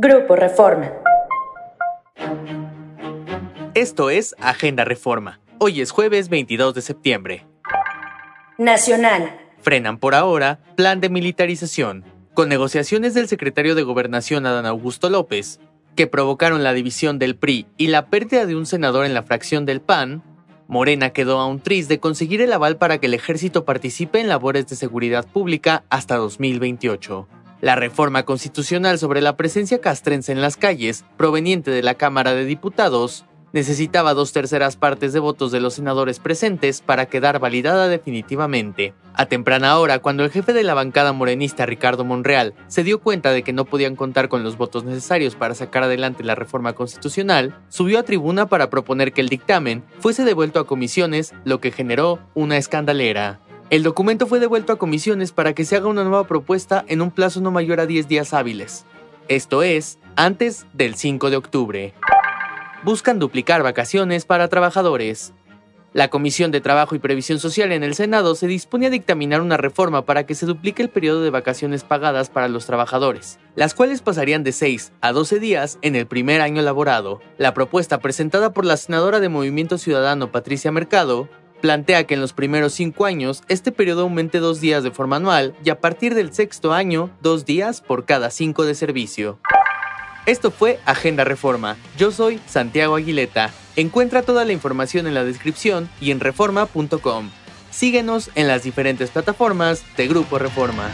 Grupo Reforma. Esto es Agenda Reforma. Hoy es jueves 22 de septiembre. Nacional. Frenan por ahora plan de militarización. Con negociaciones del secretario de Gobernación Adán Augusto López, que provocaron la división del PRI y la pérdida de un senador en la fracción del PAN, Morena quedó a un tris de conseguir el aval para que el ejército participe en labores de seguridad pública hasta 2028. La reforma constitucional sobre la presencia castrense en las calles, proveniente de la Cámara de Diputados, necesitaba dos terceras partes de votos de los senadores presentes para quedar validada definitivamente. A temprana hora, cuando el jefe de la bancada morenista Ricardo Monreal se dio cuenta de que no podían contar con los votos necesarios para sacar adelante la reforma constitucional, subió a tribuna para proponer que el dictamen fuese devuelto a comisiones, lo que generó una escandalera. El documento fue devuelto a comisiones para que se haga una nueva propuesta en un plazo no mayor a 10 días hábiles. Esto es, antes del 5 de octubre. Buscan duplicar vacaciones para trabajadores. La Comisión de Trabajo y Previsión Social en el Senado se dispone a dictaminar una reforma para que se duplique el periodo de vacaciones pagadas para los trabajadores, las cuales pasarían de 6 a 12 días en el primer año laborado. La propuesta presentada por la senadora de Movimiento Ciudadano Patricia Mercado plantea que en los primeros cinco años este periodo aumente dos días de forma anual y a partir del sexto año, dos días por cada cinco de servicio. Esto fue Agenda Reforma. Yo soy Santiago Aguileta. Encuentra toda la información en la descripción y en reforma.com. Síguenos en las diferentes plataformas de Grupo Reforma.